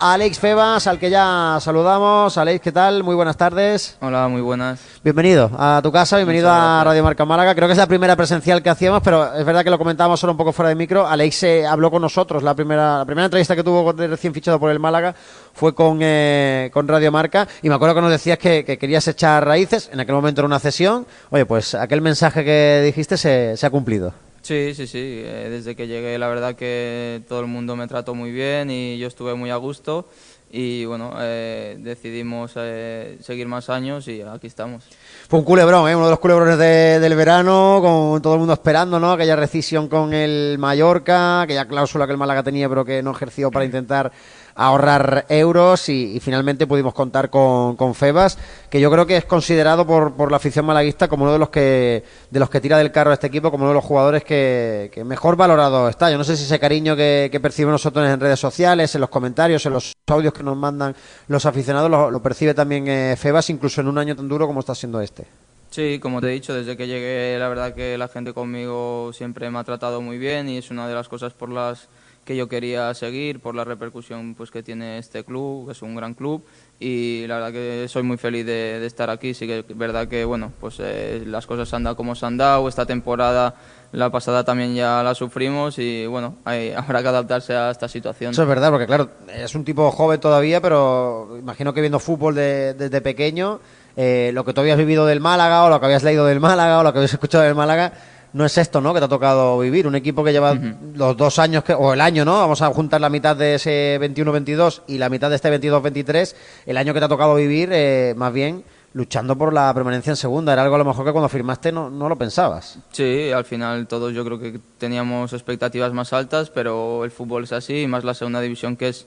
Alex Febas, al que ya saludamos. Alex, ¿qué tal? Muy buenas tardes. Hola, muy buenas. Bienvenido a tu casa, bienvenido a Radio Marca Málaga. Creo que es la primera presencial que hacíamos, pero es verdad que lo comentábamos solo un poco fuera de micro. Alex eh, habló con nosotros, la primera, la primera entrevista que tuvo recién fichado por el Málaga fue con, eh, con Radio Marca y me acuerdo que nos decías que, querías echar raíces, en aquel momento era una cesión. Oye, pues aquel mensaje que dijiste se, se ha cumplido. Sí, sí, sí. Eh, desde que llegué, la verdad que todo el mundo me trató muy bien y yo estuve muy a gusto. Y bueno, eh, decidimos eh, seguir más años y aquí estamos. Fue un culebrón, uno de los culebrones del verano, con todo el mundo esperando, ¿no? Aquella rescisión con el Mallorca, aquella cláusula que el Málaga tenía pero que no ejerció para intentar ahorrar euros y, finalmente pudimos contar con, con, Febas, que yo creo que es considerado por, por, la afición malaguista como uno de los que de los que tira del carro a este equipo, como uno de los jugadores que, mejor valorado está. Yo no sé si ese cariño que, percibimos nosotros en redes sociales, en los comentarios, en los audios que nos mandan los aficionados, lo, percibe también eh, Febas, incluso en un año tan duro como está siendo este. Sí, como te he dicho, desde que llegué, la verdad que la gente conmigo siempre me ha tratado muy bien y es una de las cosas por las que yo quería seguir por la repercusión pues que tiene este club, es un gran club y la verdad que soy muy feliz de, estar aquí, sí que es verdad que bueno, pues eh, las cosas han dado como se han dado, esta temporada la pasada también ya la sufrimos y bueno, hay, habrá que adaptarse a esta situación. Eso es verdad, porque claro, es un tipo joven todavía, pero imagino que viendo fútbol desde pequeño, eh, lo que tú habías vivido del Málaga o lo que habías leído del Málaga o lo que habías escuchado del Málaga, no es esto, ¿no? Que te ha tocado vivir. Un equipo que lleva los dos años, que, o el año, ¿no? Vamos a juntar la mitad de ese 21-22 y la mitad de este 22-23. El año que te ha tocado vivir, eh, más bien luchando por la permanencia en segunda. Era algo a lo mejor que cuando firmaste no, no lo pensabas. Sí, al final todos yo creo que teníamos expectativas más altas, pero el fútbol es así, y más la segunda división que es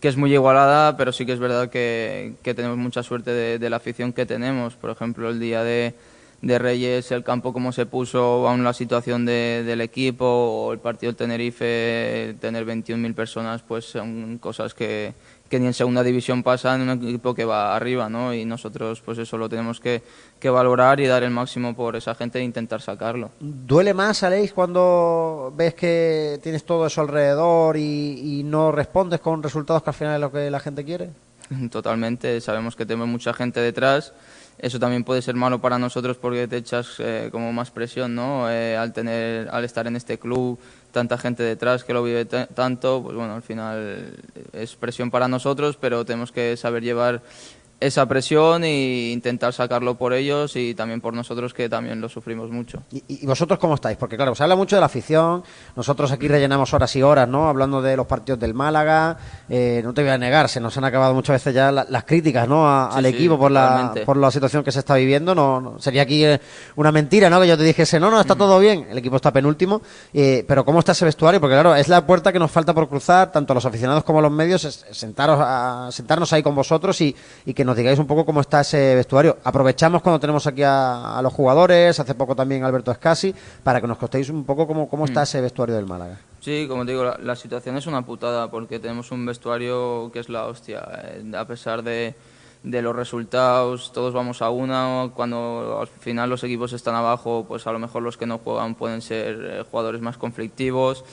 que es muy igualada, pero sí que es verdad que, que tenemos mucha suerte de la afición que tenemos. Por ejemplo, el día de, de Reyes, el campo como se puso, aún la situación de, del equipo o el partido del Tenerife, tener 21.000 personas, pues son cosas que, que, ni en segunda división pasan en un equipo que va arriba, ¿no? Y nosotros pues eso lo tenemos que, que valorar y dar el máximo por esa gente e intentar sacarlo. ¿Duele más, Aleix, cuando ves que tienes todo eso alrededor y, y no respondes con resultados que al final es lo que la gente quiere? Totalmente, sabemos que tenemos mucha gente detrás eso también puede ser malo para nosotros porque te echas eh, como más presión, ¿no? Eh, al tener, al estar en este club, tanta gente detrás que lo vive tanto, pues bueno, al final es presión para nosotros, pero tenemos que saber llevar esa presión e intentar sacarlo por ellos y también por nosotros que también lo sufrimos mucho. ¿Y, vosotros cómo estáis? Porque claro, se habla mucho de la afición, nosotros aquí rellenamos horas y horas, ¿no? Hablando de los partidos del Málaga, eh, no te voy a negar, se nos han acabado muchas veces ya las críticas, ¿no? al equipo por la, por la situación que se está viviendo, no, sería aquí eh, una mentira, ¿no? Que yo te dijese, no, no, está todo bien, el equipo está penúltimo, eh, pero ¿cómo está ese vestuario? Porque claro, es la puerta que nos falta por cruzar, tanto los aficionados como los medios, sentaros a, sentarnos ahí con vosotros y, y que nos digáis un poco cómo está ese vestuario. Aprovechamos cuando tenemos aquí a, los jugadores, hace poco también Alberto Escasi, para que nos contéis un poco cómo, cómo está mm. ese vestuario del Málaga. Sí, como te digo, la, situación es una putada porque tenemos un vestuario que es la hostia. Eh, a pesar de, de los resultados, todos vamos a una. Cuando al final los equipos están abajo, pues a lo mejor los que no juegan pueden ser eh, jugadores más conflictivos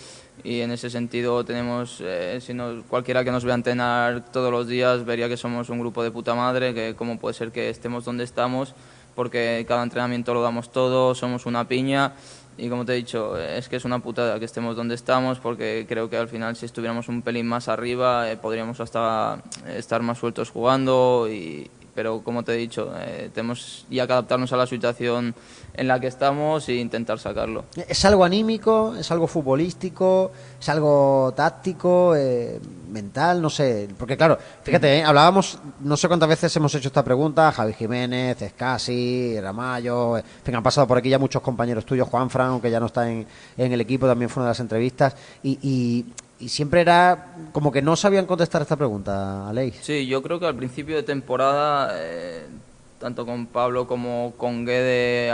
y en ese sentido tenemos, eh, si no, cualquiera que nos vea entrenar todos los días vería que somos un grupo de puta madre, que cómo puede ser que estemos donde estamos, porque cada entrenamiento lo damos todo, somos una piña. Y como te he dicho, es que es una putada que estemos donde estamos, porque creo que al final si estuviéramos un pelín más arriba eh, podríamos hasta estar más sueltos jugando y, pero como te he dicho, eh, tenemos ya que adaptarnos a la situación en la que estamos e intentar sacarlo. ¿Es algo anímico? ¿Es algo futbolístico? ¿Es algo táctico? Eh, ¿Mental? No sé. Porque claro, fíjate, eh, hablábamos, no sé cuántas veces hemos hecho esta pregunta, Javi Jiménez, Escasi, Ramayo, en han pasado por aquí ya muchos compañeros tuyos, Juan Fran, aunque ya no está en, en el equipo, también fue una de las entrevistas, y y siempre era como que no sabían contestar esta pregunta, Aleix. Sí, yo creo que al principio de temporada, eh, tanto con Pablo como con Guede,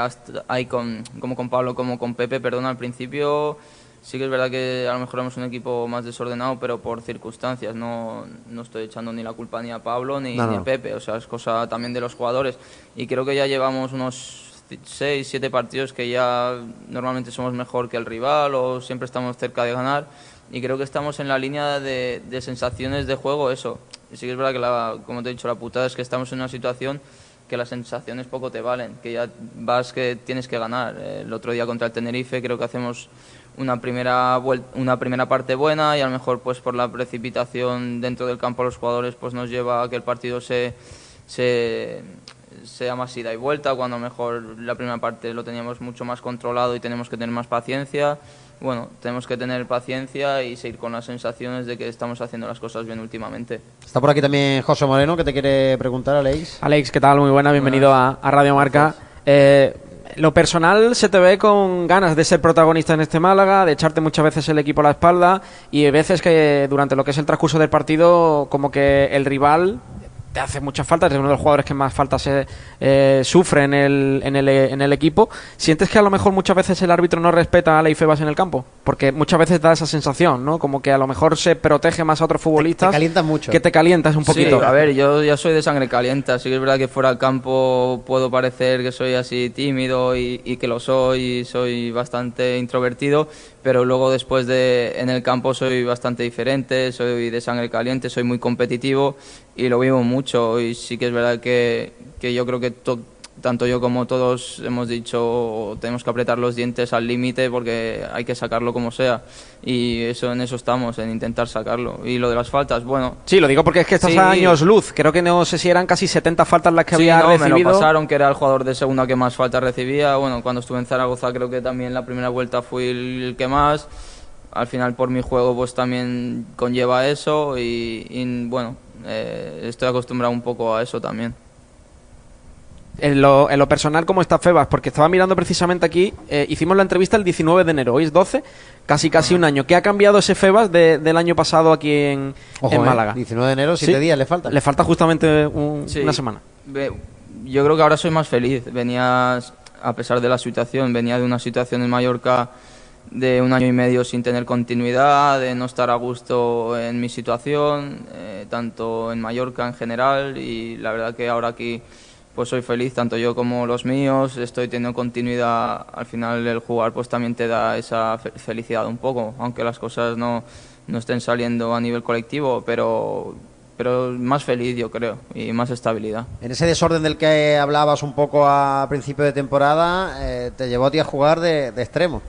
con, como con Pablo como con Pepe, perdón, al principio sí que es verdad que a lo mejor éramos un equipo más desordenado, pero por circunstancias. No, no estoy echando ni la culpa ni a Pablo ni, ni a Pepe, o sea, es cosa también de los jugadores. Y creo que ya llevamos unos seis, siete partidos que ya normalmente somos mejor que el rival o siempre estamos cerca de ganar y creo que estamos en la línea de, de sensaciones de juego, eso. Y sí que es verdad que, la, como te he dicho, la putada es que estamos en una situación que las sensaciones poco te valen, que ya vas que tienes que ganar. El otro día contra el Tenerife creo que hacemos una primera una primera parte buena y a lo mejor pues por la precipitación dentro del campo de los jugadores pues nos lleva a que el partido se, se sea más ida y vuelta, cuando mejor la primera parte lo teníamos mucho más controlado y tenemos que tener más paciencia. Bueno, tenemos que tener paciencia y seguir con las sensaciones de que estamos haciendo las cosas bien últimamente. Está por aquí también José Moreno, que te quiere preguntar, Alex. Alex, ¿qué tal? Muy buena, bienvenido a, Radio Marca. Eh, lo personal se te ve con ganas de ser protagonista en este Málaga, de echarte muchas veces el equipo a la espalda y veces que durante lo que es el transcurso del partido como que el rival te hace muchas faltas, eres uno de los jugadores que más faltas se, eh, sufre en el, en, el, en el equipo. ¿Sientes que a lo mejor muchas veces el árbitro no respeta a la IFEBAS en el campo? Porque muchas veces da esa sensación, ¿no? Como que a lo mejor se protege más a otros futbolistas. Te, calientas mucho. Que te calientas un poquito. Sí, a ver, yo ya soy de sangre caliente, así que es verdad que fuera del campo puedo parecer que soy así tímido y, y que lo soy, y soy bastante introvertido, pero luego después de en el campo soy bastante diferente, soy de sangre caliente, soy muy competitivo y lo vivo mucho. Y sí que es verdad que, que yo creo que tanto yo como todos hemos dicho tenemos que apretar los dientes al límite porque hay que sacarlo como sea. Y eso en eso estamos en intentar sacarlo. Y lo de las faltas bueno sí lo digo porque es que estás a años luz creo que no sé si eran casi 70 faltas las que sí, había no, recibido me lo pasaron que era el jugador de segunda que más faltas recibía. Bueno cuando estuve en Zaragoza creo que también la primera vuelta fui el que más. Al final por mi juego pues también conlleva eso y, bueno eh, estoy acostumbrado un poco a eso también en lo, en lo, personal, ¿cómo está Febas? Porque estaba mirando precisamente aquí, eh, hicimos la entrevista el 19 de enero, hoy es 12, casi casi un año. ¿Qué ha cambiado ese Febas de, del año pasado aquí en, en eh, Málaga? 19 de enero, 7 días le falta. Le falta justamente un, sí. una semana. Yo creo que ahora soy más feliz. Venía, a pesar de la situación, venía de una situación en Mallorca de un año y medio sin tener continuidad, de no estar a gusto en mi situación, eh, tanto en Mallorca en general, y la verdad que ahora aquí pues soy feliz, tanto yo como los míos, estoy teniendo continuidad, al final el jugar pues también te da esa felicidad un poco, aunque las cosas no, no estén saliendo a nivel colectivo, pero, pero más feliz yo creo y más estabilidad. En ese desorden del que hablabas un poco a principio de temporada, eh, te llevó a ti a jugar de, de extremo.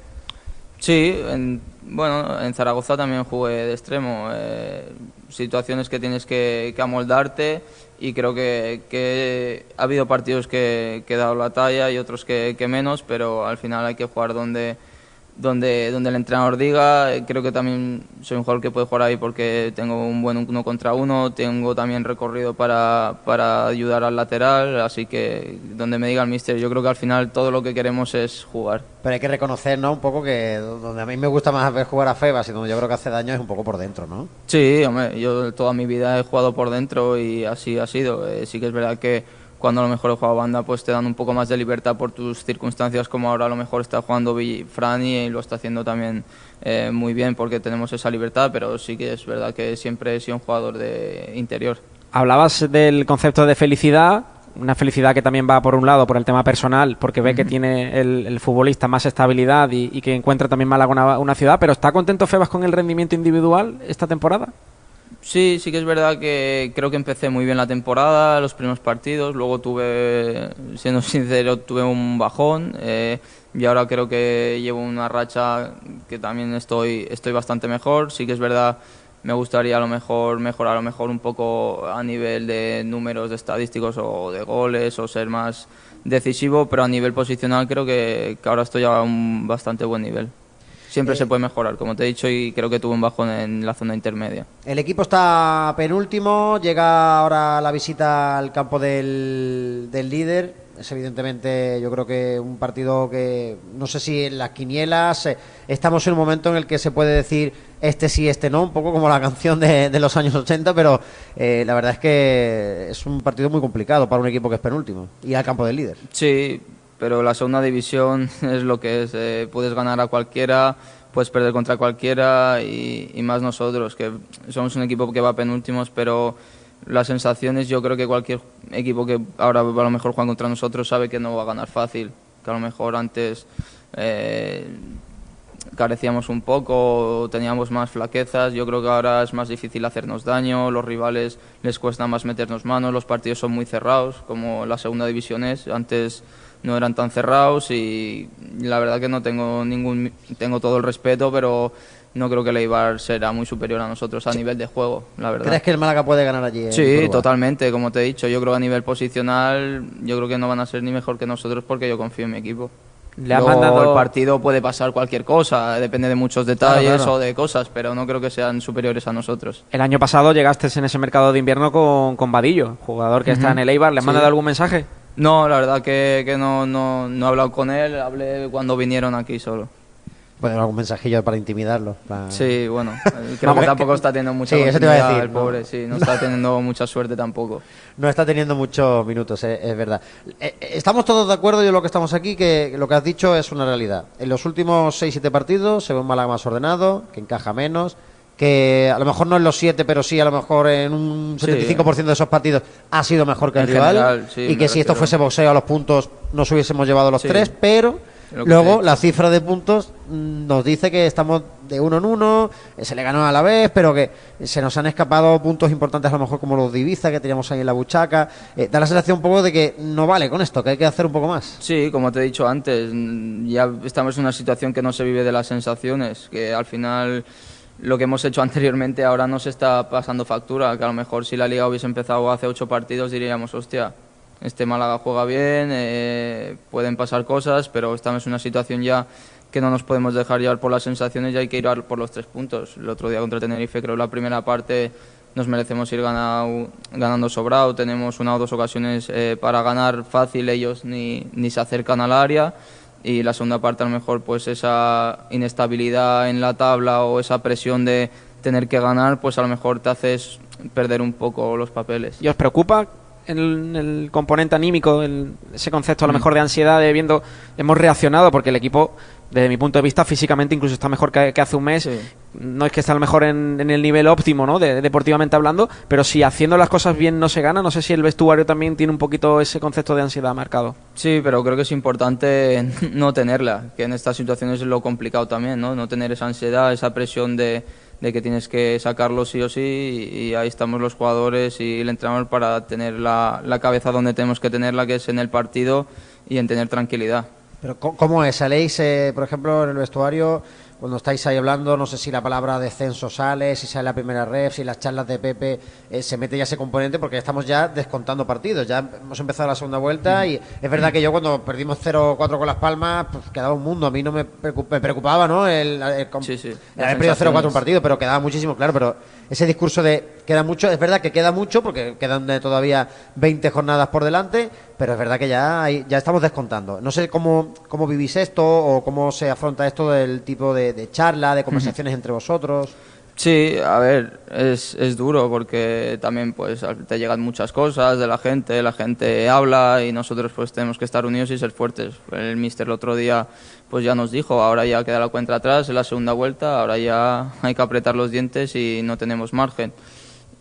Sí, en, bueno, en Zaragoza también jugué de extremo. Eh, situaciones que tienes que, que, amoldarte y creo que, que ha habido partidos que, que, he dado la talla y otros que, que menos, pero al final hay que jugar donde, donde, donde el entrenador diga. Creo que también soy un jugador que puede jugar ahí porque tengo un buen uno contra uno, tengo también recorrido para, para ayudar al lateral, así que donde me diga el míster, yo creo que al final todo lo que queremos es jugar. Pero hay que reconocer, ¿no? Un poco que donde a mí me gusta más ver jugar a Febas y donde yo creo que hace daño es un poco por dentro, ¿no? Sí, hombre, yo toda mi vida he jugado por dentro y así ha sido. Eh, sí que es verdad que cuando a lo mejor he jugado banda pues te dan un poco más de libertad por tus circunstancias como ahora a lo mejor está jugando Frani y lo está haciendo también eh, muy bien porque tenemos esa libertad pero sí que es verdad que siempre he sido un jugador de interior hablabas del concepto de felicidad una felicidad que también va por un lado por el tema personal, porque ve uh -huh. que tiene el, el, futbolista más estabilidad y, y, que encuentra también Málaga una, una ciudad, pero ¿está contento Febas con el rendimiento individual esta temporada? Sí, sí que es verdad que creo que empecé muy bien la temporada, los primeros partidos, luego tuve, siendo sincero, tuve un bajón eh, y ahora creo que llevo una racha que también estoy, estoy bastante mejor. Sí que es verdad, me gustaría a lo mejor mejorar a lo mejor un poco a nivel de números de estadísticos o de goles o ser más decisivo, pero a nivel posicional creo que, que ahora estoy a un bastante buen nivel siempre eh, se puede mejorar, como te he dicho, y creo que tuvo un bajón en la zona intermedia. El equipo está penúltimo, llega ahora la visita al campo del, del líder. Es evidentemente, yo creo que un partido que no sé si en las quinielas eh, estamos en un momento en el que se puede decir este sí, este no, un poco como la canción de, de los años 80, pero eh, la verdad es que es un partido muy complicado para un equipo que es penúltimo y al campo del líder. Sí, pero la segunda división es lo que es. Eh, puedes ganar a cualquiera, puedes perder contra cualquiera y, más nosotros, que somos un equipo que va penúltimos, pero las sensaciones yo creo que cualquier equipo que ahora a lo mejor juega contra nosotros sabe que no va a ganar fácil, que a lo mejor antes... Eh, carecíamos un poco, teníamos más flaquezas. Yo creo que ahora es más difícil hacernos daño, los rivales les cuesta más meternos manos, los partidos son muy cerrados, como la segunda división es. Antes no eran tan cerrados y la verdad que no tengo ningún tengo todo el respeto, pero no creo que el Eibar será muy superior a nosotros a nivel de juego, la verdad. ¿Crees que el Málaga puede ganar allí? Sí, totalmente, como te he dicho. Yo creo que a nivel posicional, yo creo que no van a ser ni mejor que nosotros porque yo confío en mi equipo. Le mandado... El partido puede pasar cualquier cosa, depende de muchos detalles o de cosas, pero no creo que sean superiores a nosotros. El año pasado llegaste en ese mercado de invierno con, con Vadillo, jugador que está en el Eibar. ¿Le has mandado algún mensaje? No, la verdad que, que no, no, no he hablado con él, hablé cuando vinieron aquí solo. Puede algún mensajillo para intimidarlo. Sí, bueno, creo que tampoco está teniendo mucha sí, eso te iba a decir, el pobre, sí, no está teniendo mucha suerte tampoco. No está teniendo muchos minutos, eh, es verdad. Eh, eh, estamos todos de acuerdo, yo lo que estamos aquí, que lo que has dicho es una realidad. En los últimos 6-7 partidos se ve un Málaga más ordenado, que encaja menos, que a lo mejor no en los 7, pero sí a lo mejor en un 75% de esos partidos ha sido mejor que el rival. y que si esto fuese boxeo a los puntos nos hubiésemos llevado los tres, pero Luego, la cifra de puntos mm, nos dice que estamos de uno en uno, eh, se le ganó a la vez, pero que se nos han escapado puntos importantes, a lo mejor como los de Ibiza, que teníamos ahí en la buchaca. Eh, da la sensación un poco de que no vale con esto, que hay que hacer un poco más. Sí, como te he dicho antes, mm, ya estamos en una situación que no se vive de las sensaciones, que al final lo que hemos hecho anteriormente ahora nos está pasando factura, que a lo mejor si la liga hubiese empezado hace ocho partidos diríamos, hostia, este Málaga juega bien, eh, pueden pasar cosas, pero estamos en una situación ya que no nos podemos dejar llevar por las sensaciones y hay que ir por los tres puntos. El otro día contra Tenerife, creo la primera parte nos merecemos ir ganado, ganando sobrado, tenemos una o dos ocasiones eh, para ganar fácil, ellos ni, ni se acercan al área y la segunda parte a lo mejor pues esa inestabilidad en la tabla o esa presión de tener que ganar pues a lo mejor te haces perder un poco los papeles. ¿Y os preocupa en el componente anímico, ese concepto a lo mm. mejor de ansiedad, de viendo, hemos reaccionado porque el equipo, desde mi punto de vista, físicamente incluso está mejor que, hace un mes. No es que esté a lo mejor en, el nivel óptimo, ¿no? De, deportivamente hablando, pero si haciendo las cosas bien no se gana, no sé si el vestuario también tiene un poquito ese concepto de ansiedad marcado. Sí, pero creo que es importante no tenerla, que en estas situaciones es lo complicado también, ¿no? No tener esa ansiedad, esa presión de de que tienes que sacarlo sí o sí y ahí estamos los jugadores y el entrenador para tener la, la cabeza donde tenemos que tenerla, que es en el partido y en tener tranquilidad. Pero ¿cómo es? ¿Saléis, eh, por ejemplo, en el vestuario cuando estáis ahí hablando, no sé si la palabra descenso sale, si sale la primera red, si las charlas de Pepe eh, se mete ya ese componente, porque estamos ya descontando partidos, ya hemos empezado la segunda vuelta y es verdad que yo cuando perdimos 0-4 con Las Palmas, pues quedaba un mundo, a mí no me, preocupaba, ¿no? El, haber perdido 0-4 un partido, pero quedaba muchísimo claro, pero ese discurso de queda mucho, es verdad que queda mucho porque quedan todavía 20 jornadas por delante, pero es verdad que ya, ya estamos descontando. No sé cómo, cómo vivís esto o cómo se afronta esto del tipo de, charla, de conversaciones entre vosotros. Sí, a ver, es, es duro porque también pues te llegan muchas cosas de la gente, la gente habla y nosotros pues tenemos que estar unidos y ser fuertes. El mister el otro día pues ya nos dijo, ahora ya queda la cuenta atrás en la segunda vuelta, ahora ya hay que apretar los dientes y no tenemos margen.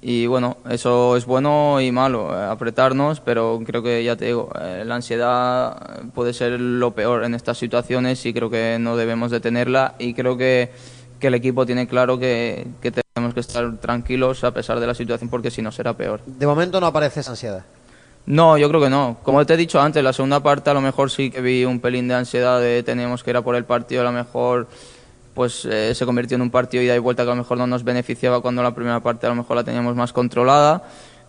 Y bueno, eso es bueno y malo, eh, apretarnos, pero creo que ya te digo, eh, la ansiedad puede ser lo peor en estas situaciones y creo que no debemos de tenerla y creo que que el equipo tiene claro que, tenemos que estar tranquilos a pesar de la situación porque si no será peor. De momento no aparece esa ansiedad. No, yo creo que no. Como te he dicho antes, la segunda parte a lo mejor sí que vi un pelín de ansiedad de teníamos que ir a por el partido, a lo mejor pues eh, se convirtió en un partido ida y vuelta que a lo mejor no nos beneficiaba cuando la primera parte a lo mejor la teníamos más controlada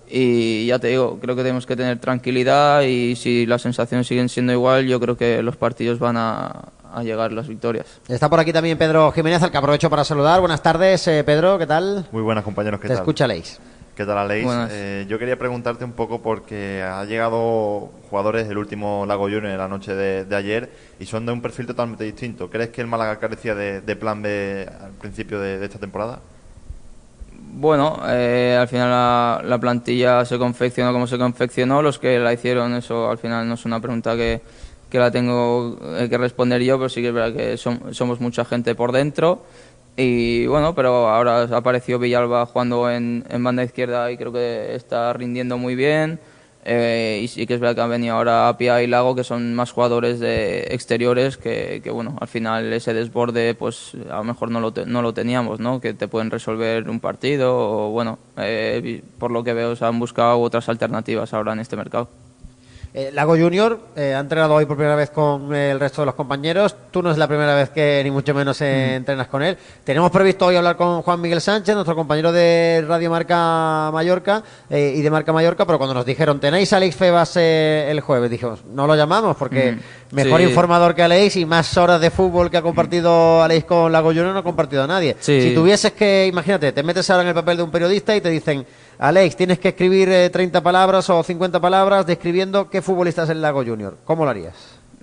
y ya te digo, creo que tenemos que tener tranquilidad y si las sensaciones siguen siendo igual, yo creo que los partidos van a, a llegar las victorias. Está por aquí también Pedro Jiménez, al que aprovecho para saludar. Buenas tardes, eh, Pedro, ¿qué tal? Muy buenas, compañeros, ¿qué Te tal? escucha Leis. ¿Qué tal, Aleix? Eh, yo quería preguntarte un poco porque ha llegado jugadores del último Lago Junior en la noche de, ayer y son de un perfil totalmente distinto. ¿Crees que el Málaga carecía de, plan B al principio de, esta temporada? Bueno, eh, al final la, plantilla se confeccionó como se confeccionó. Los que la hicieron, eso al final no es una pregunta que, que la tengo eh, que responder yo, pero sí que es verdad que somos mucha gente por dentro. Y bueno, pero ahora ha aparecido Villalba jugando en, en, banda izquierda y creo que está rindiendo muy bien. Eh, y sí que es verdad que han venido ahora Apia y Lago, que son más jugadores de exteriores que, que, bueno, al final ese desborde, pues a lo mejor no lo, no lo teníamos, ¿no? Que te pueden resolver un partido o, bueno, eh, por lo que veo, se han buscado otras alternativas ahora en este mercado. Eh, Lago Junior eh, ha entrenado hoy por primera vez con el resto de los compañeros. Tú no es la primera vez que ni mucho menos eh, entrenas con él. Tenemos previsto hoy hablar con Juan Miguel Sánchez, nuestro compañero de Radio Marca Mallorca y de Marca Mallorca, pero cuando nos dijeron tenéis a Alex Febas el jueves, dijimos no lo llamamos porque mejor informador que Alex y más horas de fútbol que ha compartido Alex con Lago Junior no ha compartido a nadie. Si tuvieses que, imagínate, te metes ahora en el papel de un periodista y te dicen Alex, tienes que escribir 30 palabras o 50 palabras describiendo qué futbolista es el Lago Junior. ¿Cómo lo harías?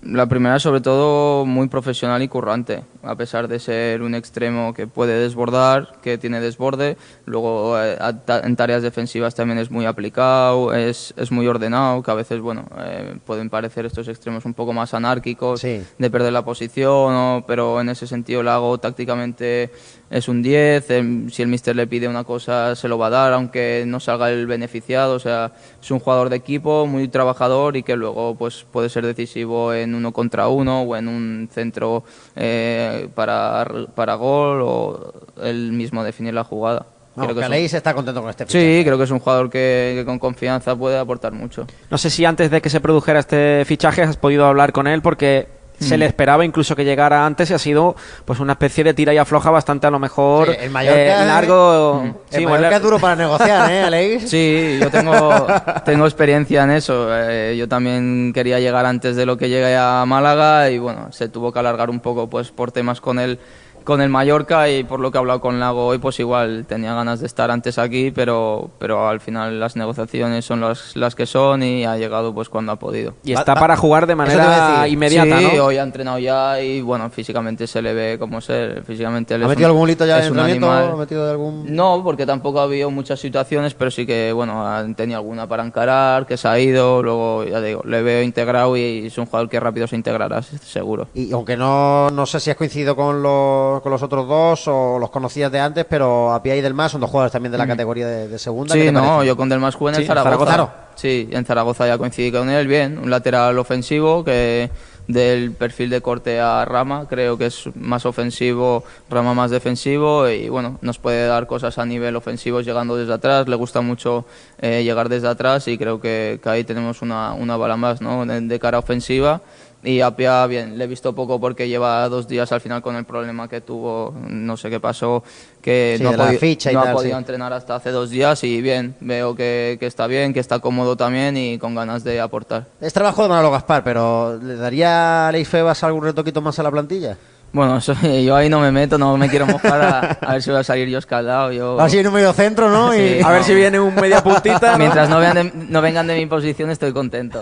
La primera, sobre todo, muy profesional y currante, a pesar de ser un extremo que puede desbordar, que tiene desborde. Luego, eh, en tareas defensivas también es muy aplicado, es, es muy ordenado, que a veces, bueno, eh, pueden parecer estos extremos un poco más anárquicos, de perder la posición, pero en ese sentido, Lago tácticamente es un 10, si el mister le pide una cosa se lo va a dar, aunque no salga el beneficiado, o sea, es un jugador de equipo muy trabajador y que luego pues puede ser decisivo en uno contra uno o en un centro eh, para, para gol o él mismo definir la jugada. creo que está contento con este fichaje. Sí, creo que es un jugador que, que, con confianza puede aportar mucho. No sé si antes de que se produjera este fichaje has podido hablar con él porque se le mm. esperaba incluso que llegara antes y ha sido pues una especie de tira y afloja bastante a lo mejor el eh, largo. Mm. Sí, el es duro para negociar, ¿eh, Alex? Sí, yo tengo, tengo experiencia en eso. Eh, yo también quería llegar antes de lo que llegué a Málaga y bueno, se tuvo que alargar un poco pues por temas con él con el Mallorca y por lo que he hablado con Lago hoy, pues igual tenía ganas de estar antes aquí, pero, pero al final las negociaciones son las, las que son y ha llegado pues cuando ha podido. Y está para jugar de manera inmediata, sí, hoy ha entrenado ya y bueno, físicamente se le ve como ser, físicamente ¿Ha metido algún hito ya de entrenamiento? ¿Ha metido algún... No, porque tampoco ha habido muchas situaciones, pero sí que bueno, ha tenido alguna para encarar, que se ha ido, luego ya digo, le veo integrado y es un jugador que rápido se integrará, seguro. Y aunque no, no sé si has coincidido con los con los otros dos o los conocías de antes, pero a Pia y Delmas son dos jugadores también de la mm. categoría de, segunda. Sí, no, yo con Delmas jugué en Zaragoza. Sí, en Zaragoza ya coincidí con él bien, un lateral ofensivo que del perfil de corte a Rama, creo que es más ofensivo, Rama más defensivo y bueno, nos puede dar cosas a nivel ofensivo llegando desde atrás, le gusta mucho eh, llegar desde atrás y creo que, ahí tenemos una, una bala más ¿no? de cara ofensiva y Apia, bien, le he visto poco porque lleva dos días al final con el problema que tuvo, no sé qué pasó, que no, ha, podido entrenar hasta hace dos días y bien, veo que, que, está bien, que está cómodo también y con ganas de aportar. Es trabajo de Manolo Gaspar, pero ¿le daría a Leifebas algún retoquito más a la plantilla? Bueno, yo ahí no me meto, no me quiero mojar a, ver si voy a salir yo escaldado. Yo... Va a en un medio centro, ¿no? Y a ver si viene un media puntita. Mientras no, no vengan de mi posición estoy contento.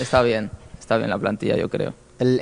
está bien está bien la plantilla, yo creo. El,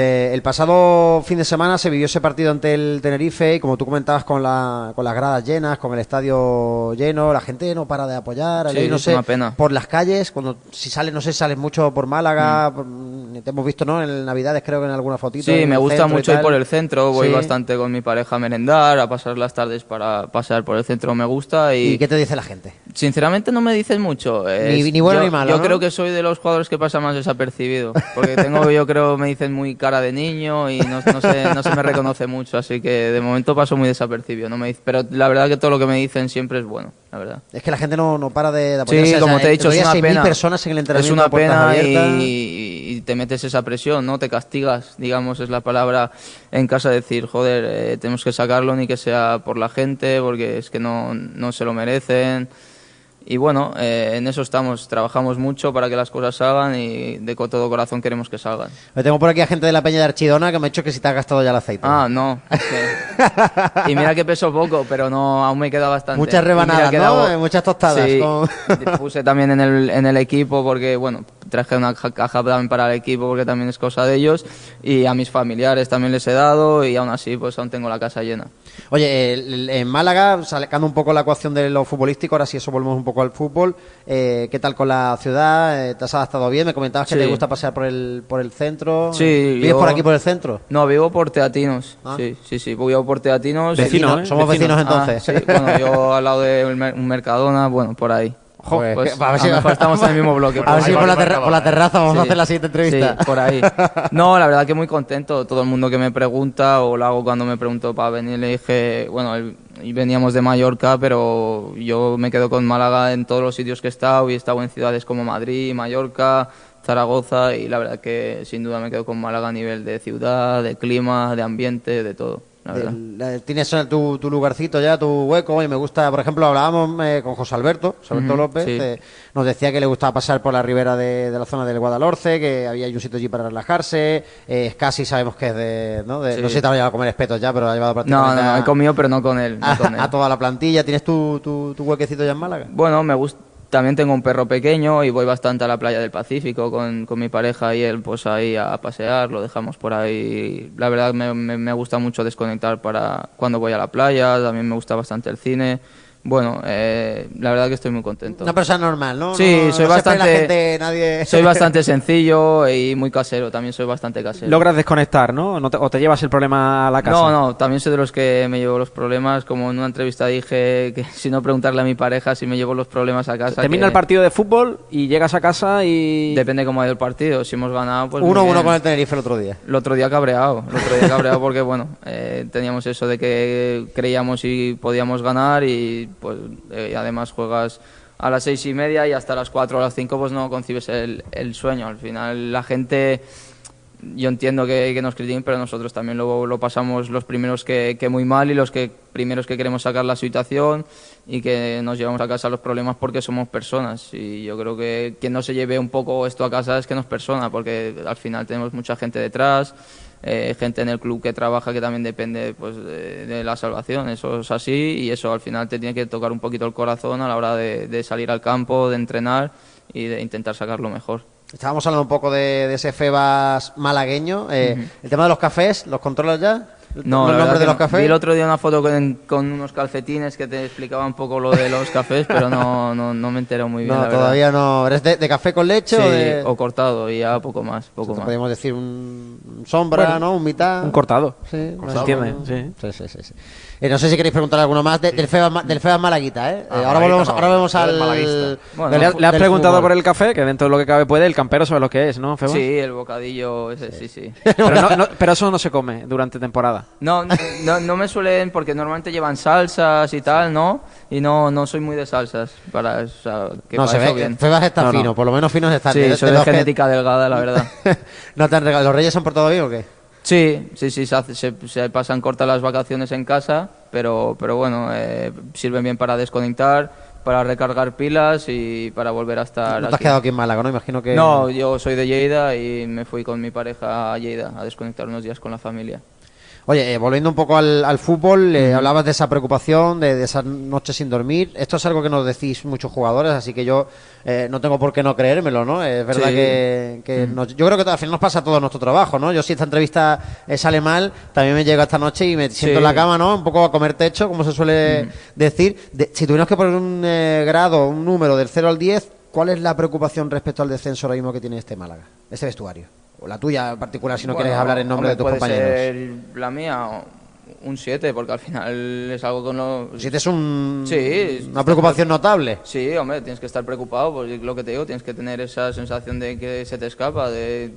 eh, el, pasado fin de semana se vivió ese partido ante el Tenerife y como tú comentabas con, la, con las gradas llenas, con el estadio lleno, la gente no para de apoyar, sí, no sé, una pena. por las calles, cuando si sales, no sé, sales mucho por Málaga, mm. te hemos visto, ¿no? En Navidades creo que en alguna fotito. Sí, me gusta mucho ir por el centro, voy bastante con mi pareja a merendar, a pasar las tardes para pasar por el centro, me gusta. ¿Y, ¿Y qué te dice la gente? Sinceramente no me dicen mucho. ni, bueno yo, ni malo. Yo creo que soy de los jugadores que pasa más desapercibido, porque tengo, yo creo, me dicen muy cara de niño y no, no, se, no se me reconoce mucho, así que de momento paso muy desapercibido. No me, pero la verdad que todo lo que me dicen siempre es bueno, la verdad. Es que la gente no, no para de, de Sí, como te he dicho, es una pena. personas en el es una pena y, te metes esa presión, ¿no? Te castigas, digamos, es la palabra en casa decir, joder, eh, tenemos que sacarlo ni que sea por la gente, porque es que no, no se lo merecen y bueno, eh, en eso estamos, trabajamos mucho para que las cosas salgan y de todo corazón queremos que salgan. Me tengo por aquí a gente de la Peña de Archidona que me ha dicho que si te ha gastado ya el aceite. Ah, no. y mira que peso poco, pero no aún me queda bastante. Muchas rebanadas, ¿no? Muchas tostadas. Sí, puse también en el, en el equipo porque, bueno, traje una caja también para el equipo porque también es cosa de ellos y a mis familiares también les he dado y aún así pues aún tengo la casa llena. Oye, en Málaga, sacando un poco la ecuación de lo futbolístico, ahora sí eso volvemos un poco al fútbol, eh, ¿qué tal con la ciudad? Eh, ¿Te has adaptado bien? Me comentabas que te gusta pasear por el, por el centro. Sí. ¿Vives por aquí por el centro? No, vivo por Teatinos. Ah. Sí, sí, sí, vivo por Teatinos. Vecino, ¿eh? Somos vecinos, entonces. Ah, bueno, yo al lado de un Mercadona, bueno, por ahí. Pues, pues, a ver si estamos en el mismo bloque. A ver si por, la, terraza vamos a hacer la siguiente entrevista. Sí, por ahí. No, la verdad que muy contento. Todo el mundo que me pregunta, o lo hago cuando me pregunto para venir, le dije, bueno, veníamos de Mallorca, pero yo me quedo con Málaga en todos los sitios que he estado y he estado en ciudades como Madrid, Mallorca, Zaragoza y la verdad que sin duda me quedo con Málaga a nivel de ciudad, de clima, de ambiente, de todo tienes tu, tu, lugarcito ya, tu hueco, y me gusta, por ejemplo, hablábamos eh, con José Alberto, José Alberto López, eh, nos decía que le gustaba pasar por la ribera de, la zona del Guadalhorce, que había un sitio allí para relajarse, eh, casi sabemos que es de, ¿no? De, no sé si te ha llevado a comer espetos ya, pero ha llevado prácticamente No, no, he comido, pero no con él. a, toda la plantilla, ¿tienes tu, tu, tu huequecito ya en Málaga? Bueno, me gusta también tengo un perro pequeño y voy bastante a la playa del Pacífico con, con mi pareja y él pues ahí a pasear, lo dejamos por ahí. La verdad me, me, me gusta mucho desconectar para cuando voy a la playa, también me gusta bastante el cine bueno, eh, la verdad que estoy muy contento. Una persona normal, ¿no? Sí, soy bastante. Soy bastante sencillo y muy casero. También soy bastante casero. Logras desconectar, ¿no? ¿O te llevas el problema a la casa? No, no. También soy de los que me llevo los problemas. Como en una entrevista dije que si no preguntarle a mi pareja si me llevo los problemas a casa. Termina el partido de fútbol y llegas a casa y. Depende cómo haya el partido. Si hemos ganado, pues. Uno uno con el Tenerife el otro día. El otro día cabreado. El otro día cabreado porque bueno, eh, teníamos eso de que creíamos y podíamos ganar y pues eh, además juegas a las seis y media y hasta las cuatro o las cinco pues no concibes el, sueño. Al final la gente, yo entiendo que, nos critiquen, pero nosotros también lo, lo pasamos los primeros que, que, muy mal y los que primeros que queremos sacar la situación y que nos llevamos a casa los problemas porque somos personas. Y yo creo que quien no se lleve un poco esto a casa es que no persona, porque al final tenemos mucha gente detrás eh, gente en el club que trabaja que también depende pues, de, la salvación. Eso es así y eso al final te tiene que tocar un poquito el corazón a la hora de, salir al campo, de entrenar y de intentar sacarlo mejor. Estábamos hablando un poco de, ese Febas malagueño. Eh, el tema de los cafés, ¿los controlas ya? No, el de los cafés. Vi el otro día una foto con, unos calcetines que te explicaba un poco lo de los cafés, pero no, no, no me entero muy bien. No, todavía no. ¿Eres de, café con leche o, cortado? Y ya poco más. Poco más. Podríamos decir un sombra, ¿no? Un mitad. Un cortado. Sí, ¿Se entiende? Sí. Sí, sí, sí, eh, no sé si queréis preguntar alguno más del, Febas, del Febas Malaguita, ¿eh? Ah, eh ahora, volvemos, ahora vemos al. le, has preguntado por el café, que dentro de lo que cabe puede, el campero sabe lo que es, ¿no, Febas? Sí, el bocadillo, ese, sí, sí. pero, no, pero eso no se come durante temporada. No, no, no me suelen, porque normalmente llevan salsas y tal, ¿no? Y no, no soy muy de salsas para que No, se ve, bien. Febas está fino, por lo menos fino está. Sí, soy de, genética delgada, la verdad. ¿No te han regalado? ¿Los reyes son por todo bien o qué? Sí, sí, sí, se, se, pasan cortas las vacaciones en casa, pero, pero bueno, eh, sirven bien para desconectar, para recargar pilas y para volver a estar. ¿No te has quedado aquí en Málaga, no? Imagino que. No, yo soy de Lleida y me fui con mi pareja a Lleida a desconectar unos días con la familia. Oye, eh, volviendo un poco al, fútbol, eh, hablabas de esa preocupación, de, esas noches sin dormir. Esto es algo que nos decís muchos jugadores, así que yo eh, no tengo por qué no creérmelo, ¿no? Es verdad que, yo creo que al final nos pasa todo nuestro trabajo, ¿no? Yo si esta entrevista sale mal, también me llega esta noche y me siento en la cama, ¿no? Un poco a comer techo, como se suele decir. si tuviéramos que poner un grado, un número del 0 al 10, ¿cuál es la preocupación respecto al descenso ahora mismo que tiene este Málaga, este vestuario? O la tuya en particular, si no quieres hablar en nombre de tus puede compañeros. Ser la mía un 7, porque al final es algo que no... 7 es un... sí, una preocupación notable. Sí, hombre, tienes que estar preocupado, porque lo que te digo, tienes que tener esa sensación de que se te escapa, de,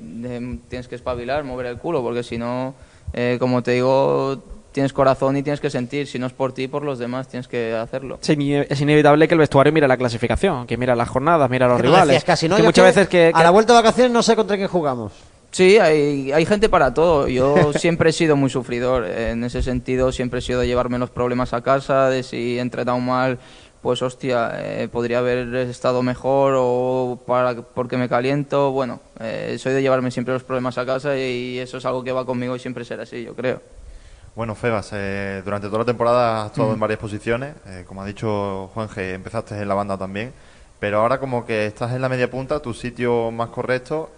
tienes que espabilar, mover el culo, porque si no, eh, como te digo, tienes corazón y tienes que sentir. Si no es por ti, por los demás tienes que hacerlo. es inevitable que el vestuario mire la clasificación, que mira las jornadas, mira los rivales. casi, ¿no? muchas veces que, A la vuelta de vacaciones no sé contra quién jugamos. Sí, hay, hay gente para todo. Yo siempre he sido muy sufridor. En ese sentido, siempre he sido de llevarme los problemas a casa, de si he entrenado mal, pues hostia, eh, podría haber estado mejor o para, porque me caliento. Bueno, eh, soy de llevarme siempre los problemas a casa y eso es algo que va conmigo y siempre será así, yo creo. Bueno, Febas, eh, durante toda la temporada has actuado en varias posiciones. como ha dicho Juanje, empezaste en la banda también. Pero ahora como que estás en la media punta, tu sitio más correcto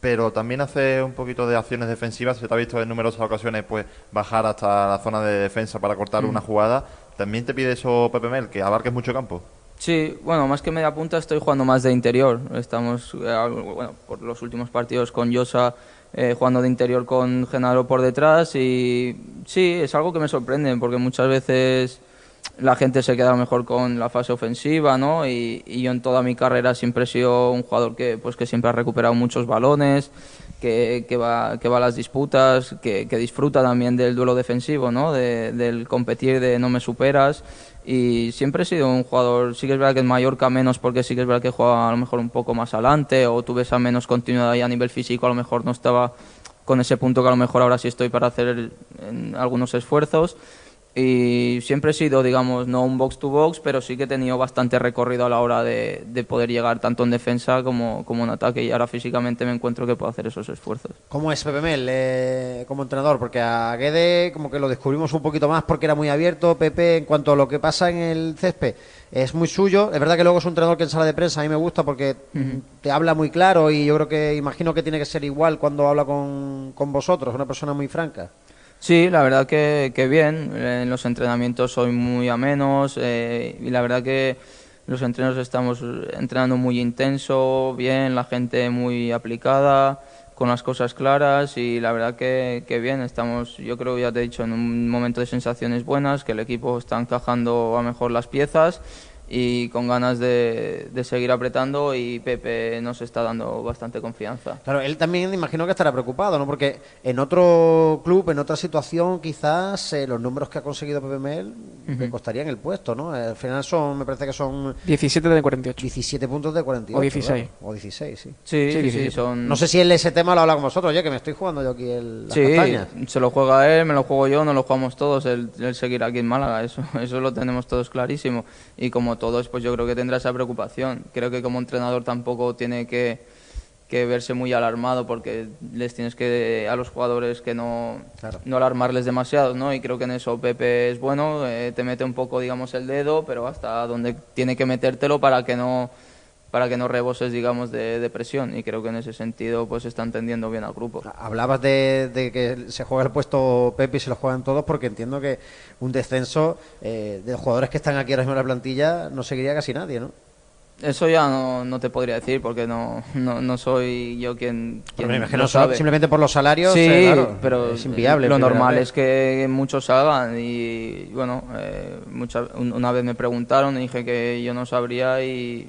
pero también hace un poquito de acciones defensivas. Se te ha visto en numerosas ocasiones pues bajar hasta la zona de defensa para cortar mm. una jugada. ¿También te pide eso Pepe Mel, que abarques mucho campo? Sí, bueno, más que media punta estoy jugando más de interior. Estamos, eh, bueno, por los últimos partidos con Yosa eh, jugando de interior con Genaro por detrás y sí, es algo que me sorprende porque muchas veces la gente se queda mejor con la fase ofensiva, ¿no? Y, yo en toda mi carrera siempre he sido un jugador que, pues, que siempre ha recuperado muchos balones, que, va, que va a las disputas, que, disfruta también del duelo defensivo, ¿no? De, del competir, de no me superas. Y siempre he sido un jugador, sí que es verdad que en Mallorca menos porque sí que es verdad que juega a lo mejor un poco más adelante o tuve esa menos continuidad y a nivel físico a lo mejor no estaba con ese punto que a lo mejor ahora sí estoy para hacer algunos esfuerzos y siempre he sido, digamos, no un box to box, pero sí que he tenido bastante recorrido a la hora de, de, poder llegar tanto en defensa como, como en ataque y ahora físicamente me encuentro que puedo hacer esos esfuerzos. ¿Cómo es Pepe Mel eh, como entrenador? Porque a Guede como que lo descubrimos un poquito más porque era muy abierto, Pepe en cuanto a lo que pasa en el césped es muy suyo, es verdad que luego es un entrenador que en sala de prensa a mí me gusta porque te habla muy claro y yo creo que imagino que tiene que ser igual cuando habla con, con vosotros, una persona muy franca. Sí, la verdad que, que bien. En los entrenamientos soy muy amenos eh, y la verdad que los entrenos estamos entrenando muy intenso, bien, la gente muy aplicada, con las cosas claras y la verdad que, que bien. Estamos, yo creo, ya te he dicho, en un momento de sensaciones buenas, que el equipo está encajando a mejor las piezas y con ganas de, de, seguir apretando y Pepe nos está dando bastante confianza. Claro, él también imagino que estará preocupado, ¿no? Porque en otro club, en otra situación, quizás eh, los números que ha conseguido Pepe Mel le costarían el puesto, ¿no? Al final son, me parece que son... 17 de 48. 17 puntos de 48. O 16. O 16, sí. Sí, sí, sí, son... No sé si él ese tema lo habla con vosotros, ya que me estoy jugando yo aquí el, las Sí, se lo juega él, me lo juego yo, no lo jugamos todos, el, el seguir aquí en Málaga, eso, eso lo tenemos todos clarísimo. Y como todos, pues yo creo que tendrá esa preocupación. Creo que como entrenador tampoco tiene que, que verse muy alarmado porque les tienes que a los jugadores que no, no alarmarles demasiado, ¿no? Y creo que en eso Pepe es bueno, eh, te mete un poco, digamos, el dedo, pero hasta donde tiene que metértelo para que no para que no reboses, digamos, de, de, presión. Y creo que en ese sentido pues está entendiendo bien al grupo. Hablabas de, de que se juega el puesto Pepe y se lo juegan todos, porque entiendo que un descenso eh, de los jugadores que están aquí ahora mismo en la plantilla no seguiría casi nadie, ¿no? Eso ya no, no, te podría decir porque no, no, no soy yo quien, quien me imagino simplemente por los salarios sí, eh, claro, pero es inviable lo normal vez. es que muchos salgan y bueno eh, mucha, una vez me preguntaron y dije que yo no sabría y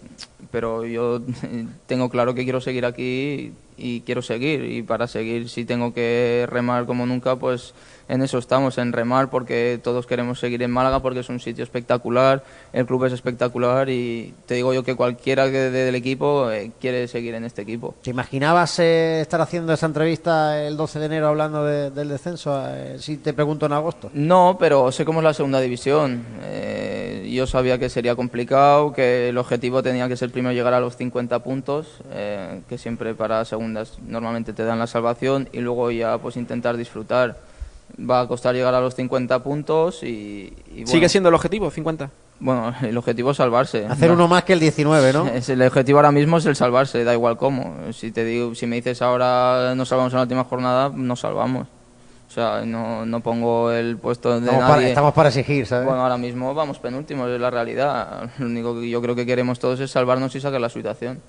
pero yo tengo claro que quiero seguir aquí y quiero seguir y para seguir si tengo que remar como nunca pues en eso estamos, en remar, porque todos queremos seguir en Málaga, porque es un sitio espectacular, el club es espectacular y te digo yo que cualquiera que del equipo eh, quiere seguir en este equipo. ¿Te imaginabas eh, estar haciendo esa entrevista el 12 de enero hablando de, del descenso? Eh, si te pregunto en agosto. No, pero sé cómo es la segunda división. yo sabía que sería complicado, que el objetivo tenía que ser primero llegar a los 50 puntos, que siempre para segundas normalmente te dan la salvación, y luego ya pues intentar disfrutar va a costar llegar a los 50 puntos y... y bueno, ¿Sigue siendo el objetivo, 50? Bueno, el objetivo es salvarse. Hacer uno más que el 19, ¿no? Es, el objetivo ahora mismo es el salvarse, da igual cómo. Si te digo, si me dices ahora nos salvamos en la última jornada, nos salvamos. O sea, no, no pongo el puesto de estamos nadie. Para, estamos para exigir, ¿sabes? Bueno, ahora mismo vamos penúltimos, es la realidad. Lo único que yo creo que queremos todos es salvarnos y sacar la situación.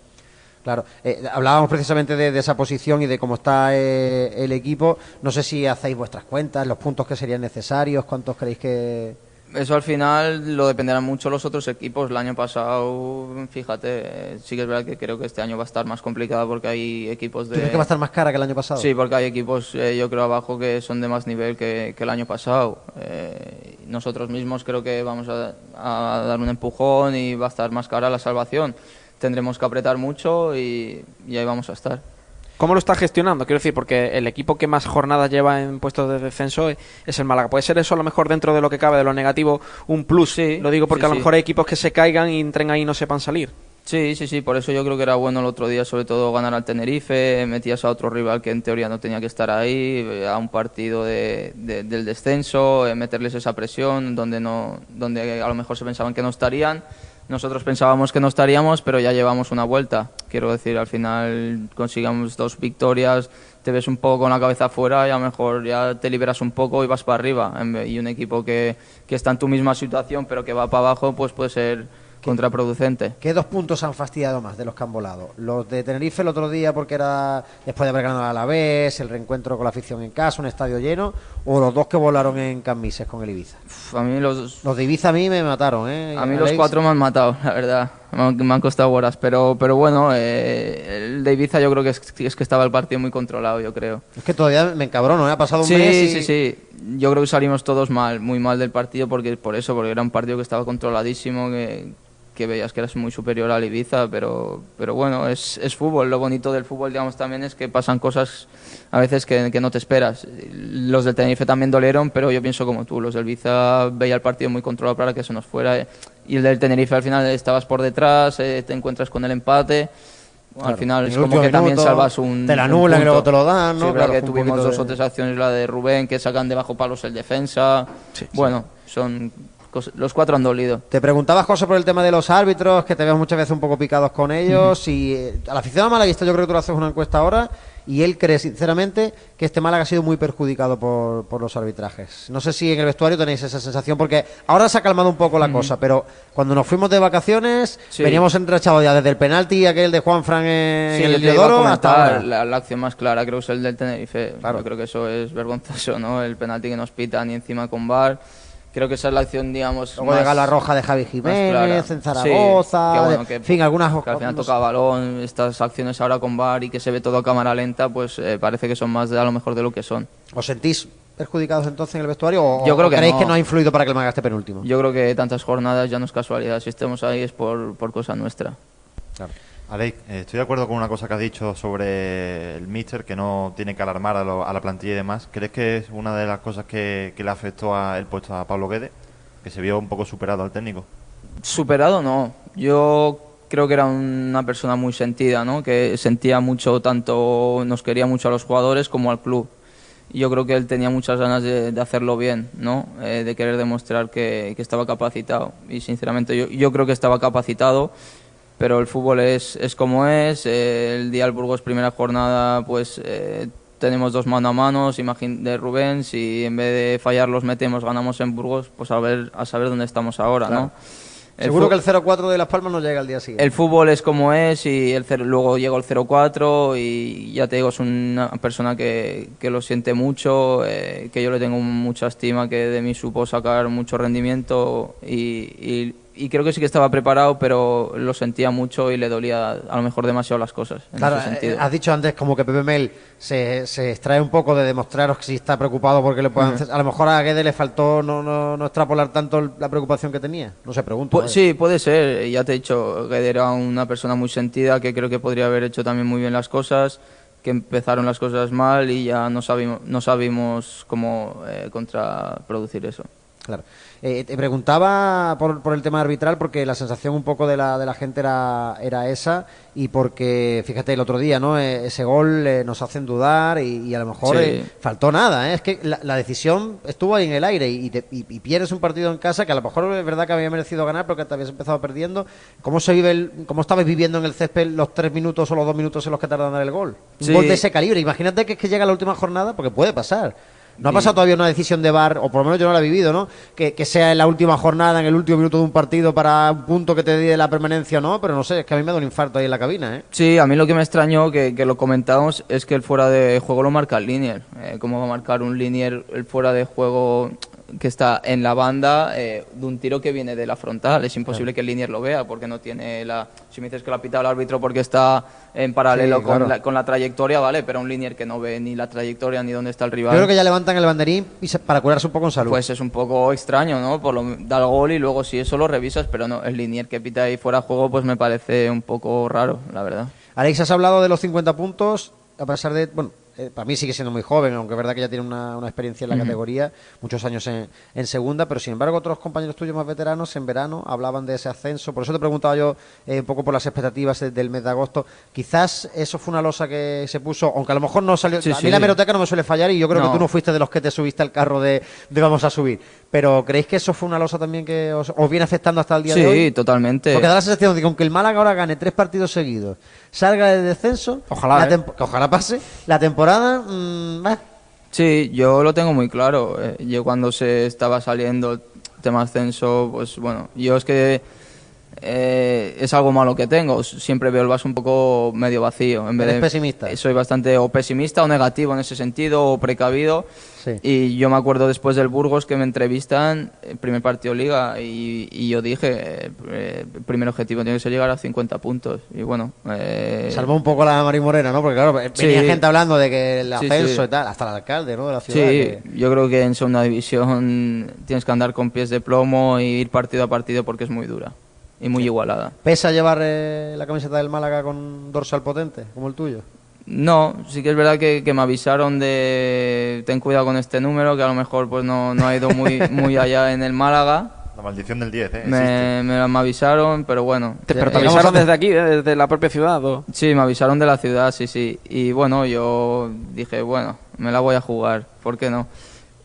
Claro, eh, hablábamos precisamente de, de, esa posición y de cómo está eh, el equipo. No sé si hacéis vuestras cuentas, los puntos que serían necesarios, cuántos creéis que. Eso al final lo dependerán mucho los otros equipos. El año pasado, fíjate, sí que es verdad que creo que este año va a estar más complicado porque hay equipos de. ¿Crees que va a estar más cara que el año pasado? Sí, porque hay equipos, eh, yo creo, abajo que son de más nivel que, que el año pasado. Eh, nosotros mismos creo que vamos a, a dar un empujón y va a estar más cara la salvación tendremos que apretar mucho y, y, ahí vamos a estar. ¿Cómo lo está gestionando? Quiero decir, porque el equipo que más jornadas lleva en puestos de descenso es el Málaga. ¿Puede ser eso a lo mejor dentro de lo que cabe, de lo negativo, un plus? Sí, lo digo porque sí, a lo sí. mejor hay equipos que se caigan y entren ahí y no sepan salir. Sí, sí, sí, por eso yo creo que era bueno el otro día, sobre todo ganar al Tenerife, metías a otro rival que en teoría no tenía que estar ahí, a un partido de, de, del descenso, eh, meterles esa presión donde, no, donde a lo mejor se pensaban que no estarían. Nosotros pensábamos que no estaríamos, pero ya llevamos una vuelta. Quiero decir, al final consigamos dos victorias, te ves un poco con la cabeza afuera y a lo mejor ya te liberas un poco y vas para arriba. Y un equipo que, que está en tu misma situación, pero que va para abajo, pues puede ser contraproducente. ¿Qué dos puntos han fastidiado más de los que han volado? Los de Tenerife el otro día porque era después de haber ganado a la vez, el reencuentro con la afición en casa, un estadio lleno, o los dos que volaron en Camises con el Ibiza. a mí los... Los de Ibiza a mí me mataron, ¿eh? A mí los cuatro me han matado, la verdad. Me han, costado horas, pero, pero bueno, eh, el de Ibiza yo creo que es, es, que estaba el partido muy controlado, yo creo. Es que todavía me encabrono, ¿eh? Ha pasado un sí, mes Sí, sí, sí. Yo creo que salimos todos mal, muy mal del partido, porque por eso, porque era un partido que estaba controladísimo, que que veías que eras muy superior al Ibiza, pero, pero bueno, es, es fútbol. Lo bonito del fútbol, digamos, también es que pasan cosas a veces que, que, no te esperas. Los del Tenerife también dolieron, pero yo pienso como tú. Los del Ibiza veía el partido muy controlado para que se nos fuera. Y el del Tenerife al final estabas por detrás, eh, te encuentras con el empate. al final es como que también salvas un. Te la anulan y luego te lo dan, ¿no? Sí, claro, que tuvimos dos o tres acciones, la de Rubén, que sacan debajo palos el defensa. bueno, son los cuatro han dolido. Te preguntabas cosas por el tema de los árbitros, que te veo muchas veces un poco picados con ellos. Y eh, a la afición malaguista yo creo que tú le haces una encuesta ahora y él cree sinceramente que este Málaga ha sido muy perjudicado por, por, los arbitrajes. No sé si en el vestuario tenéis esa sensación, porque ahora se ha calmado un poco la cosa, pero cuando nos fuimos de vacaciones veníamos entrachados ya desde el penalti aquel de Juan Fran en el Leodoro hasta la, la, acción más clara creo que es el del Tenerife. Yo creo que eso es vergonzoso, ¿no? El penalti que nos pitan y encima con VAR creo que esa es la acción, digamos. Luego de Gala Roja de Javi Jiménez, en Zaragoza, en fin, algunas. Que al final toca balón, estas acciones ahora con VAR y que se ve todo a cámara lenta, pues eh, parece que son más de a lo mejor de lo que son. ¿Os sentís perjudicados entonces en el vestuario o, Yo creo que creéis no. que no ha influido para que el Málaga esté penúltimo? Yo creo que tantas jornadas ya no es casualidad. Si estemos ahí es por, por cosa nuestra. Claro. Alex, eh, estoy de acuerdo con una cosa que has dicho sobre el míster, que no tiene que alarmar a, lo, a, la plantilla y demás. ¿Crees que es una de las cosas que, que le afectó a el puesto a Pablo Guedes? Que se vio un poco superado al técnico. Superado no. Yo creo que era una persona muy sentida, ¿no? Que sentía mucho, tanto nos quería mucho a los jugadores como al club. Y yo creo que él tenía muchas ganas de, de hacerlo bien, ¿no? Eh, de querer demostrar que, que, estaba capacitado. Y sinceramente yo, yo, creo que estaba capacitado, pero el fútbol es, es como es. Eh, el día del Burgos, primera jornada, pues eh, tenemos dos mano a mano de Rubén, si en vez de fallar los metemos, ganamos en Burgos, pues a ver a saber dónde estamos ahora, claro. ¿no? El Seguro que el 0-4 de Las Palmas no llega al día siguiente. El fútbol es como es y el luego llegó el 0-4 y ya te digo, es una persona que, que lo siente mucho, eh, que yo le tengo mucha estima, que de mí supo sacar mucho rendimiento y, y y creo que sí que estaba preparado, pero lo sentía mucho y le dolía a lo mejor demasiado las cosas. En claro, ese sentido. has dicho antes como que Pepe Mel se, se extrae un poco de demostraros que si está preocupado porque le puedan... Uh -huh. A lo mejor a Guedes le faltó no, no, no, extrapolar tanto la preocupación que tenía. No se pregunta. Pu sí, puede ser. Ya te he dicho, Guedes era una persona muy sentida que creo que podría haber hecho también muy bien las cosas que empezaron las cosas mal y ya no sabimos, no sabimos cómo eh, contraproducir eso. Claro. Eh, te preguntaba por, por, el tema arbitral porque la sensación un poco de la, de la gente era, era esa y porque, fíjate, el otro día, ¿no? Eh, ese gol eh, nos hacen dudar y, y a lo mejor sí. faltó nada, Es que la, la, decisión estuvo ahí en el aire y, te, y, y, pierdes un partido en casa que a lo mejor es verdad que había merecido ganar pero que te habías empezado perdiendo. ¿Cómo se vive el, cómo estabais viviendo en el césped los tres minutos o los dos minutos en los que tardan en dar el gol? Sí. Un gol de ese calibre. Imagínate que es que llega la última jornada porque puede pasar. No ha pasado todavía una decisión de VAR, o por lo menos yo no la he vivido, ¿no? Que, que, sea en la última jornada, en el último minuto de un partido para un punto que te dé la permanencia o no, pero no sé, es que a mí me da un infarto ahí en la cabina, ¿eh? Sí, a mí lo que me extrañó, que, que lo comentamos, es que el fuera de juego lo marca el linier. Eh, ¿Cómo va a marcar un linier el fuera de juego que está en la banda eh, de un tiro que viene de la frontal. Es imposible claro. que el linier lo vea porque no tiene la. Si me dices que lo ha pitado el árbitro porque está en paralelo sí, claro. con, la, con, la, trayectoria, vale, pero un linier que no ve ni la trayectoria ni dónde está el rival. Yo creo que ya levantan el banderín y se, para curarse un poco en salud. Pues es un poco extraño, ¿no? Por lo, da el gol y luego si eso lo revisas, pero no, el linier que pita ahí fuera de juego, pues me parece un poco raro, la verdad. Alex, has hablado de los 50 puntos, a pesar de. Bueno, eh, para mí sigue siendo muy joven, aunque es verdad que ya tiene una, una experiencia en la uh -huh. categoría, muchos años en, en, segunda, pero sin embargo otros compañeros tuyos más veteranos en verano hablaban de ese ascenso, por eso te preguntaba yo eh, un poco por las expectativas del mes de agosto, quizás eso fue una losa que se puso, aunque a lo mejor no salió, sí, a sí. mí la meroteca no me suele fallar y yo creo No. que tú no fuiste de los que te subiste al carro de, de vamos a subir, pero ¿creéis que eso fue una losa también que os, os viene afectando hasta el día Sí, de hoy? totalmente. Porque da la sensación de que aunque el Málaga ahora gane tres partidos seguidos, salga de descenso, Ojalá, la ¿eh? tempo- que ojalá pase, la temporada, mm, bah, Sí, yo lo tengo muy claro. Eh, Yo cuando se estaba saliendo el tema ascenso, pues bueno, yo es que eh, es algo malo que tengo. Siempre veo el vaso un poco medio vacío. En vez ¿Eres de, pesimista? Soy bastante o pesimista o negativo en ese sentido, o precavido. Sí. Y yo me acuerdo después del Burgos que me entrevistan, el primer partido liga, y, y yo dije, eh, el primer objetivo tiene que ser llegar a 50 puntos. Y bueno... Eh, Salvó un poco la Mari Morena, ¿no? Porque claro, venía Sí. gente hablando de que el Sí, ascenso sí. y tal, hasta el alcalde, ¿no? De la ciudad. Sí, que- yo creo que en segunda división tienes que andar con pies de plomo y ir partido a partido porque es muy dura y muy igualada. ¿Pesa llevar eh, la camiseta del Málaga con dorsal potente, como el tuyo? No, sí que es verdad que, que me avisaron de ten cuidado con este número, que a lo mejor pues no, no ha ido muy, muy allá en el Málaga. La maldición del 10, ¿eh? Me, me, me avisaron, pero bueno. ¿Te, ¿Pero te Llegamos avisaron desde aquí, eh, desde la propia ciudad? o? Sí, me avisaron de la ciudad, sí, sí. Y bueno, yo dije, bueno, me la voy a jugar, ¿por qué no?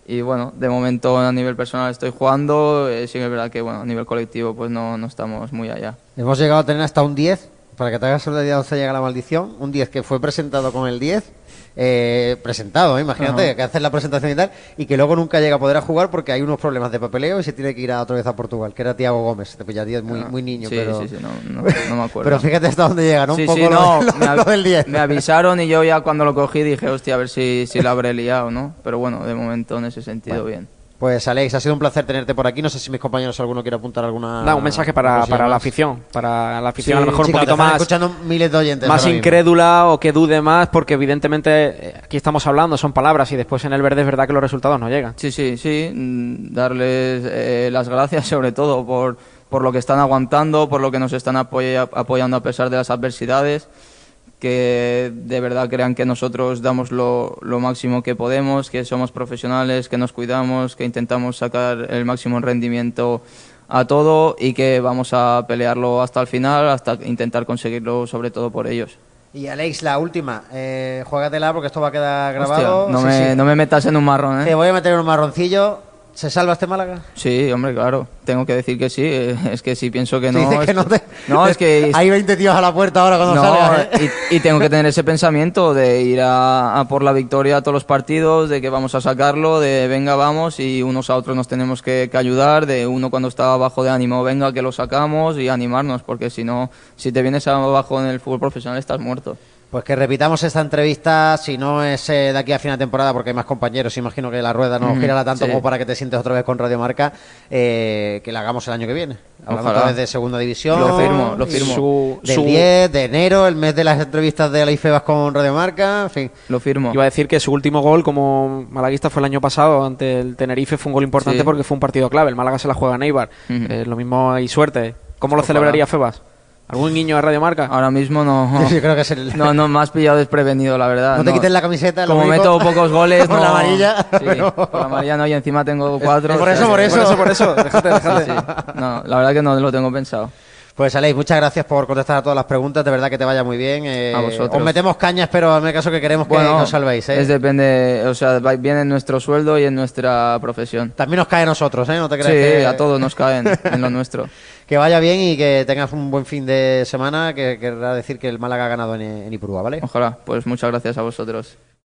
Y bueno, de momento a nivel personal estoy jugando, eh, sí que es verdad que bueno, a nivel colectivo pues no, no estamos muy allá. Hemos llegado a tener hasta un 10, para que te hagas una idea de dónde llega la maldición. Un 10 que fue presentado con el 10, eh, presentado, ¿eh? imagínate, Ajá. que haces la presentación y tal, y que luego nunca llega a poder a jugar porque hay unos problemas de papeleo y se tiene que ir a otra vez a Portugal, que era Tiago Gómez. Te pillaría muy, Ah, muy niño, sí, pero. Sí, sí, no, no, no me acuerdo. Pero fíjate hasta dónde llega, ¿no? Sí, un poco sí, lo, no, lo- me, lo avi- del 10. me avisaron y yo ya cuando lo cogí dije, hostia, a ver si, si la habré liado, ¿no? Pero bueno, de momento en ese sentido bien. Pues Alex, ha sido un placer tenerte por aquí. No sé si mis compañeros alguno quiere apuntar alguna. Da un mensaje para, para la afición. Para la afición, Sí, a lo mejor Sí, un poquito más, escuchando miles de oyentes. más incrédula o que dude más, porque evidentemente eh, aquí estamos hablando, son palabras, y después en el verde es verdad que los resultados no llegan. Sí, sí, sí. mm, Darles eh, las gracias sobre todo por, por lo que están aguantando, por lo que nos están apoya- apoyando a pesar de las adversidades. Que de verdad crean que nosotros damos lo, lo máximo que podemos, que somos profesionales, que nos cuidamos, que intentamos sacar el máximo rendimiento a todo y que vamos a pelearlo hasta el final, hasta intentar conseguirlo sobre todo por ellos. Y Alex, la última. Eh, juégatela porque esto va a quedar Hostia, grabado. no, Sí, me, sí. no me metas en un marrón, ¿eh? Te voy a meter en un marroncillo. ¿Se salva este Málaga? Sí, hombre, claro. Tengo que decir que sí. Es que si pienso que no. Dices que es- no te- No, es que. Hay 20 tíos a la puerta ahora cuando no, salgas. ¿eh? y, y tengo que tener ese pensamiento de ir a, a por la victoria a todos los partidos, de que vamos a sacarlo, de venga, vamos, y unos a otros nos tenemos que, que ayudar, de uno cuando está abajo de ánimo, venga, que lo sacamos y animarnos, porque si no, si te vienes abajo en el fútbol profesional estás muerto. Pues que repitamos esta entrevista, si no es eh, de aquí a final de temporada, porque hay más compañeros, imagino que la rueda no Ujú, girará tanto sí. como para que te sientes otra vez con Radio Marca, eh, que la hagamos el año que viene. Hablando Ojalá. otra vez de segunda división. Lo firmo, lo firmo. Su- Del su- 10 de enero, el mes de las entrevistas de la IFEBAS con Radio Marca, en fin. Lo firmo. Iba a decir que su último gol como malaguista fue el año pasado ante el Tenerife, fue un gol importante Sí. porque fue un partido clave. El Málaga se la juega a Neibar. Eh, lo mismo hay suerte. ¿Cómo lo Ojalá. celebraría Febas? ¿Algún niño de Radio Marca? Ahora mismo no. Yo creo que es el... No, no, me has pillado desprevenido, la verdad. No te quites la camiseta, Como meto pocos goles, Por no. la amarilla, Sí, pero- por la amarilla no, y encima tengo cuatro. por o sea eso, por eso. por eso, déjate, déjate. Sí, sí. No, la verdad que no lo tengo pensado. Pues Alex, muchas gracias por contestar a todas las preguntas, de verdad que te vaya muy bien. eh, A vosotros. Os metemos cañas, pero en el caso que queremos que, que os salvéis. ¿eh? es depende, o sea, viene en nuestro sueldo y en nuestra profesión. También nos cae a nosotros, ¿eh? No te Sí, creas que... a todos nos caen en lo nuestro. Que vaya bien y que tengas un buen fin de semana, que querrá decir que el Málaga ha ganado en, en Ipurúa, ¿vale? Ojalá, pues muchas gracias a vosotros.